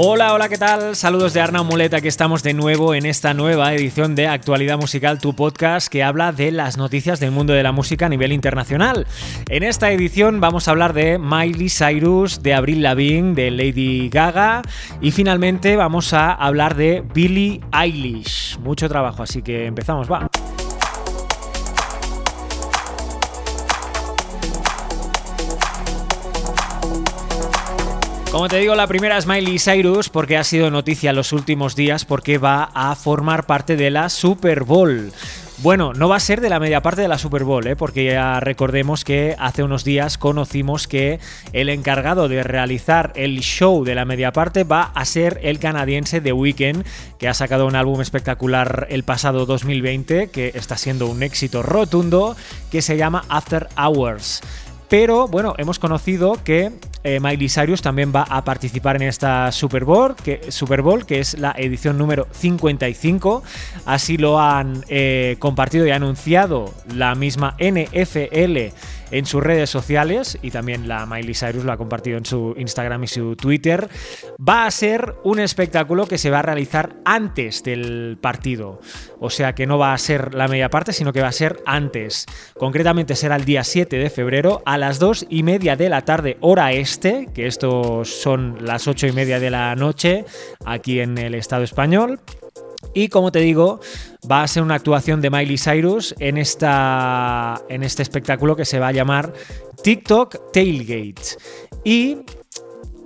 Hola, hola, ¿qué tal? Saludos de Arnaud Muleta, aquí estamos de nuevo en esta nueva edición de Actualidad Musical, tu podcast que habla de las noticias del mundo de la música a nivel internacional. En esta edición vamos a hablar de Miley Cyrus, de Avril Lavigne, de Lady Gaga y finalmente vamos a hablar de Billie Eilish. Mucho trabajo, así que empezamos, va. Como te digo, la primera es Miley Cyrus porque ha sido noticia los últimos días porque va a formar parte de la Super Bowl. Bueno, no va a ser de la media parte de la Super Bowl, ¿eh? porque ya recordemos que hace unos días conocimos que el encargado de realizar el show de la media parte va a ser el canadiense The Weeknd, que ha sacado un álbum espectacular el pasado 2020, que está siendo un éxito rotundo, que se llama After Hours. Pero bueno, hemos conocido que eh, Miley Cyrus también va a participar en esta Super Bowl, que, Super Bowl, que es la edición número 55. Así lo han eh, compartido y anunciado la misma NFL en sus redes sociales y también la Miley Cyrus lo ha compartido en su Instagram y su Twitter. Va a ser un espectáculo que se va a realizar antes del partido. O sea que no va a ser la media parte, sino que va a ser antes. Concretamente será el día 7 de febrero a las 2 y media de la tarde, hora este, que estos son las 8 y media de la noche aquí en el Estado español. Y como te digo, va a ser una actuación de Miley Cyrus en, esta, en este espectáculo que se va a llamar TikTok Tailgate. Y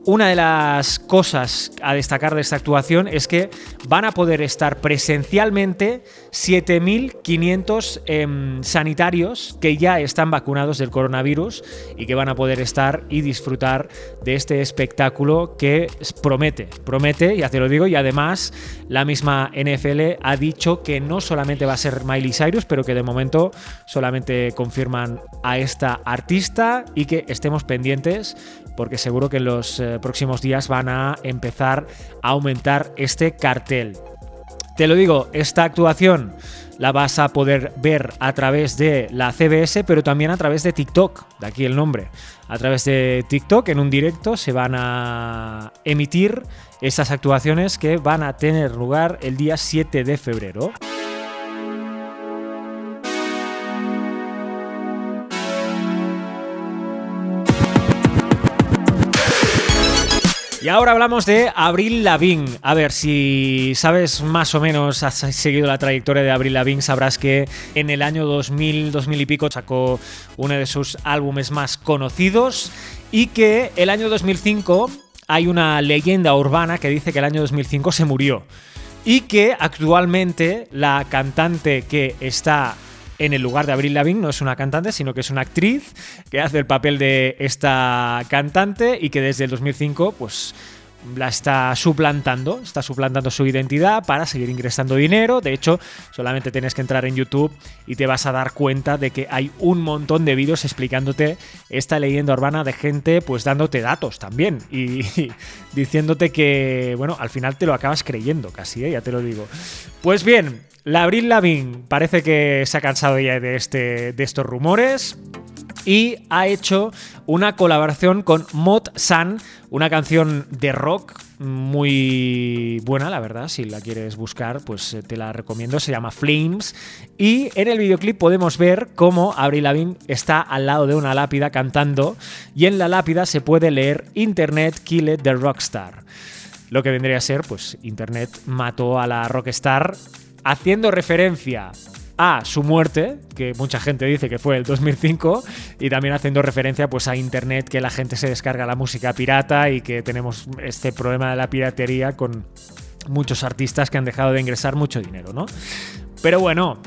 una de las cosas a destacar de esta actuación es que van a poder estar presencialmente 7.500 em, sanitarios que ya están vacunados del coronavirus y que van a poder estar y disfrutar de este espectáculo que promete, promete, ya te lo digo, y además la misma NFL ha dicho que no solamente va a ser Miley Cyrus, pero que de momento solamente confirman a esta artista y que estemos pendientes porque seguro que los eh, próximos días van a empezar a aumentar este cartel. Te lo digo, esta actuación la vas a poder ver a través de la CBS, pero también a través de TikTok, de aquí el nombre. A través de TikTok, en un directo, se van a emitir esas actuaciones que van a tener lugar el día 7 de febrero. Y ahora hablamos de Abril Lavigne. A ver, si sabes más o menos, has seguido la trayectoria de Abril Lavigne, sabrás que en el año 2000, 2000 y pico sacó uno de sus álbumes más conocidos y que el año 2005 hay una leyenda urbana que dice que el año 2005 se murió y que actualmente la cantante que está en el lugar de Avril Lavigne no es una cantante, sino que es una actriz que hace el papel de esta cantante y que desde el 2005 pues la está suplantando, está suplantando su identidad para seguir ingresando dinero. De hecho, solamente tienes que entrar en YouTube y te vas a dar cuenta de que hay un montón de vídeos explicándote esta leyenda urbana de gente, pues dándote datos también y, diciéndote que, bueno, al final te lo acabas creyendo casi, ¿eh? ya te lo digo. Pues bien, la Abril Lavigne parece que se ha cansado ya de, este, de estos rumores y ha hecho una colaboración con Mod San, una canción de rock muy buena, la verdad, si la quieres buscar, pues eh, te la recomiendo, se llama Flames y en el videoclip podemos ver cómo Avril Lavigne está al lado de una lápida cantando y en la lápida se puede leer Internet Killed the Rockstar. Lo que vendría a ser, pues Internet mató a la rockstar haciendo referencia a su muerte, que mucha gente dice que fue el 2005, y también haciendo referencia pues a internet, que la gente se descarga la música pirata y que tenemos este problema de la piratería con muchos artistas que han dejado de ingresar mucho dinero, ¿no? Pero bueno,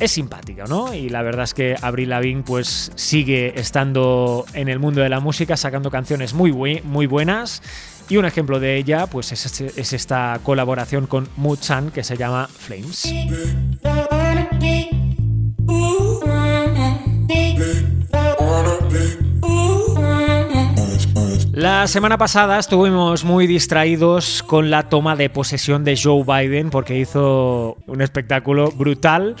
es simpática, ¿no? Y la verdad es que Avril Lavigne pues sigue estando en el mundo de la música, sacando canciones muy, muy buenas y un ejemplo de ella pues es, es esta colaboración con Mood-San que se llama Flames. La semana pasada estuvimos muy distraídos con la toma de posesión de Joe Biden porque hizo un espectáculo brutal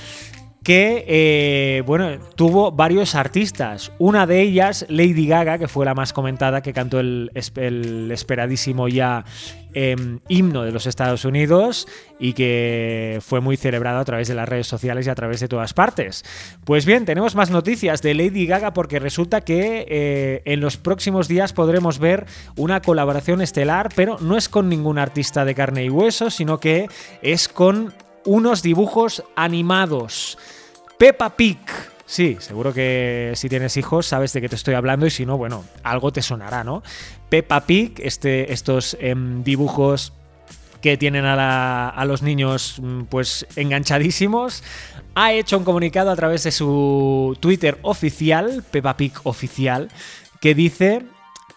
que eh, bueno, tuvo varios artistas. Una de ellas, Lady Gaga, que fue la más comentada, que cantó el, esperadísimo ya em, himno de los Estados Unidos y que fue muy celebrado a través de las redes sociales y a través de todas partes. Pues bien, tenemos más noticias de Lady Gaga porque resulta que eh, en los próximos días podremos ver una colaboración estelar, pero no es con ningún artista de carne y hueso, sino que es con unos dibujos animados. Peppa Pig. Sí, seguro que si tienes hijos sabes de qué te estoy hablando y si no, bueno, algo te sonará, ¿no? Peppa Pig, este, estos em, dibujos que tienen a, a, los niños mm, pues enganchadísimos, ha hecho un comunicado a través de su Twitter oficial, Peppa Pig oficial, que dice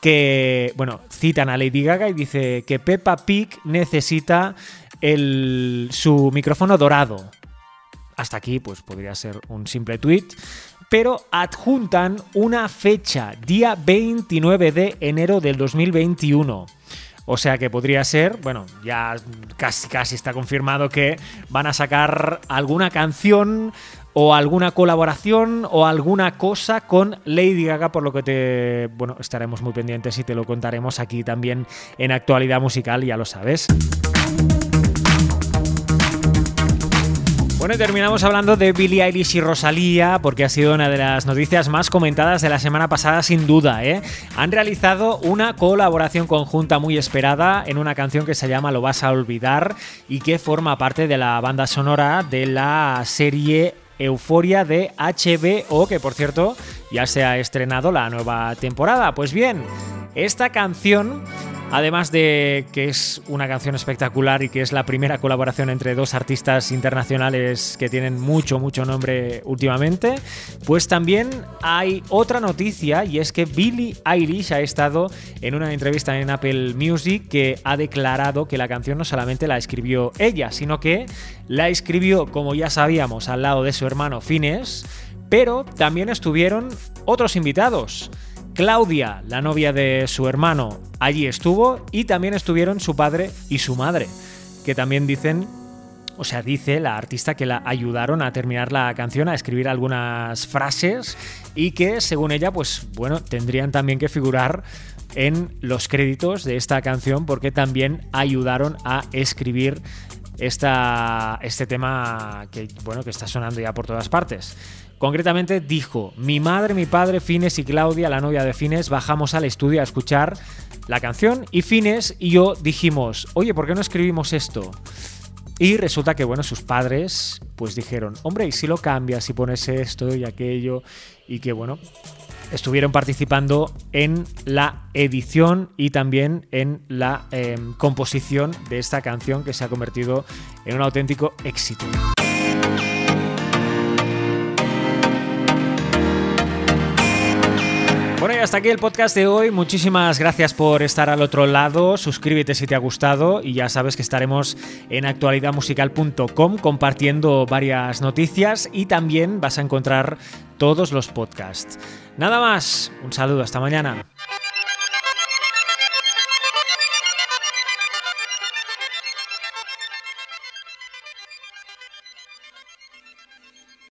que, bueno, citan a Lady Gaga y dice que Peppa Pig necesita el, su micrófono dorado. Hasta aquí, pues podría ser un simple tweet. Pero adjuntan una fecha, día 29 de enero del 2021. O sea que podría ser, bueno, ya casi, casi está confirmado que van a sacar alguna canción o alguna colaboración o alguna cosa con Lady Gaga, por lo que te, bueno, estaremos muy pendientes y te lo contaremos aquí también en actualidad musical, ya lo sabes. Bueno, terminamos hablando de Billie Eilish y Rosalía, porque ha sido una de las noticias más comentadas de la semana pasada, sin duda. ¿eh? Han realizado una colaboración conjunta muy esperada en una canción que se llama Lo vas a olvidar y que forma parte de la banda sonora de la serie Euforia de HBO, que por cierto ya se ha estrenado la nueva temporada. Pues bien, esta canción Además de que es una canción espectacular y que es la primera colaboración entre dos artistas internacionales que tienen mucho, mucho nombre últimamente, pues también hay otra noticia y es que Billie Eilish ha estado en una entrevista en Apple Music que ha declarado que la canción no solamente la escribió ella, sino que la escribió, como ya sabíamos, al lado de su hermano Fines, pero también estuvieron otros invitados. Claudia, la novia de su hermano, allí estuvo y también estuvieron su padre y su madre, que también dicen, o sea, dice la artista que la ayudaron a terminar la canción, a escribir algunas frases y que según ella, pues bueno, tendrían también que figurar en los créditos de esta canción porque también ayudaron a escribir esta, este tema que, bueno, que está sonando ya por todas partes. Concretamente dijo, mi madre, mi padre, Fines y Claudia, la novia de Fines, bajamos al estudio a escuchar la canción y Fines y yo dijimos, oye, ¿por qué no escribimos esto? Y resulta que, bueno, sus padres pues dijeron, hombre, ¿y si lo cambias, si pones esto y aquello? Y que, bueno, estuvieron participando en la edición y también en la em, composición de esta canción que se ha convertido en un auténtico éxito. Bueno, y hasta aquí el podcast de hoy. Muchísimas gracias por estar al otro lado. Suscríbete si te ha gustado y ya sabes que estaremos en actualidadmusical.com compartiendo varias noticias y también vas a encontrar todos los podcasts. Nada más, un saludo, hasta mañana.